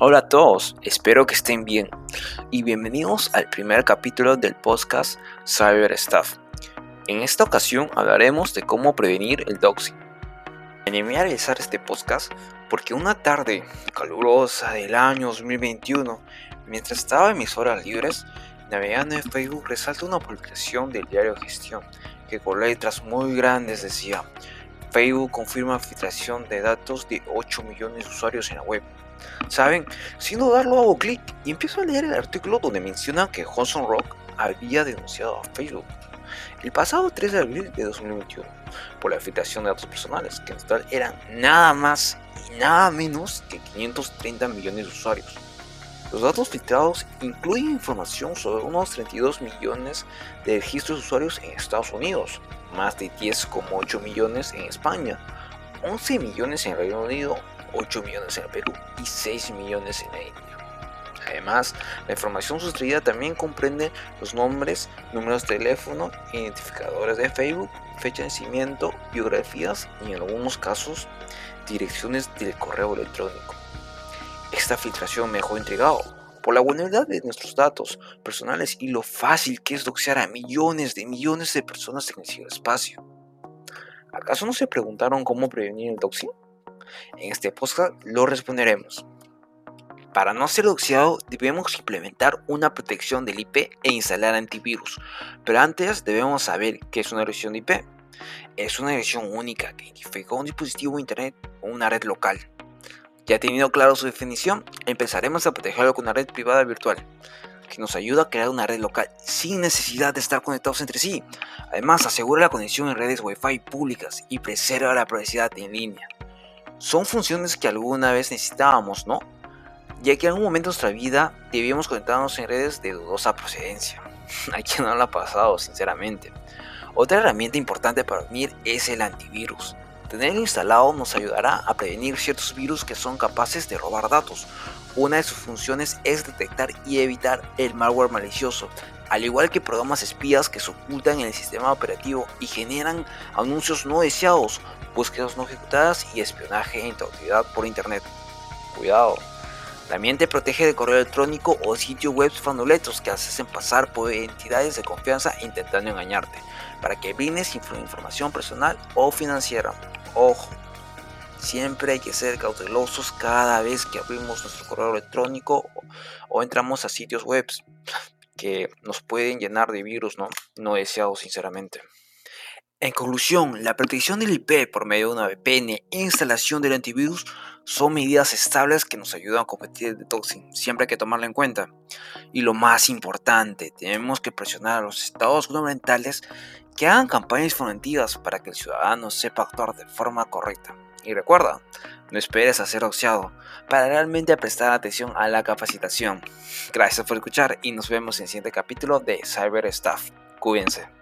Hola a todos, espero que estén bien y bienvenidos al primer capítulo del podcast Cyber Stuff. En esta ocasión hablaremos de cómo prevenir el doxing. Animé a realizar este podcast porque una tarde calurosa del año 2021, mientras estaba en mis horas libres, navegando en Facebook resalta una publicación del diario Gestión que con letras muy grandes decía Facebook confirma filtración de datos de 8 millones de usuarios en la web. ¿Saben? Sin dudarlo hago clic y empiezo a leer el artículo donde menciona que Hudson Rock había denunciado a Facebook el pasado 3 de abril de 2021 por la filtración de datos personales, que en total eran nada más y nada menos que 530 millones de usuarios. Los datos filtrados incluyen información sobre unos 32 millones de registros de usuarios en Estados Unidos, más de 10,8 millones en España, 11 millones en el Reino Unido, 8 millones en el Perú y 6 millones en la India. Además, la información sustraída también comprende los nombres, números de teléfono, identificadores de Facebook, fecha de nacimiento, biografías y en algunos casos direcciones del correo electrónico. Esta filtración me dejó por la vulnerabilidad de nuestros datos personales y lo fácil que es doxear a millones de millones de personas en el ciberespacio. ¿Acaso no se preguntaron cómo prevenir el doxing? En este podcast lo responderemos. Para no ser doxeado debemos implementar una protección del IP e instalar antivirus, pero antes debemos saber qué es una dirección de IP. Es una dirección única que identifica un dispositivo internet o una red local ya teniendo claro su definición, empezaremos a protegerlo con una red privada virtual, que nos ayuda a crear una red local sin necesidad de estar conectados entre sí. Además, asegura la conexión en redes Wi-Fi públicas y preserva la privacidad en línea. Son funciones que alguna vez necesitábamos, ¿no? Ya que en algún momento de nuestra vida debíamos conectarnos en redes de dudosa procedencia. ¿A quien no lo ha pasado, sinceramente? Otra herramienta importante para unir es el antivirus. Tenerlo instalado nos ayudará a prevenir ciertos virus que son capaces de robar datos. Una de sus funciones es detectar y evitar el malware malicioso, al igual que programas espías que se ocultan en el sistema operativo y generan anuncios no deseados, búsquedas no ejecutadas y espionaje en autoridad por internet. Cuidado. También te protege de correo electrónico o sitios web fraudulentos que hacen pasar por entidades de confianza intentando engañarte, para que brindes información personal o financiera. Ojo, siempre hay que ser cautelosos cada vez que abrimos nuestro correo electrónico o, entramos a sitios web que nos pueden llenar de virus no, no deseados sinceramente. En conclusión, la protección del IP por medio de una VPN e instalación del antivirus son medidas estables que nos ayudan a combatir el detoxing, siempre hay que tomarlo en cuenta. Y lo más importante, tenemos que presionar a los estados gubernamentales que hagan campañas informativas para que el ciudadano sepa actuar de forma correcta. Y recuerda, no esperes a ser oxeado para realmente prestar atención a la capacitación. Gracias por escuchar y nos vemos en el siguiente capítulo de Cyber Stuff. Cuídense.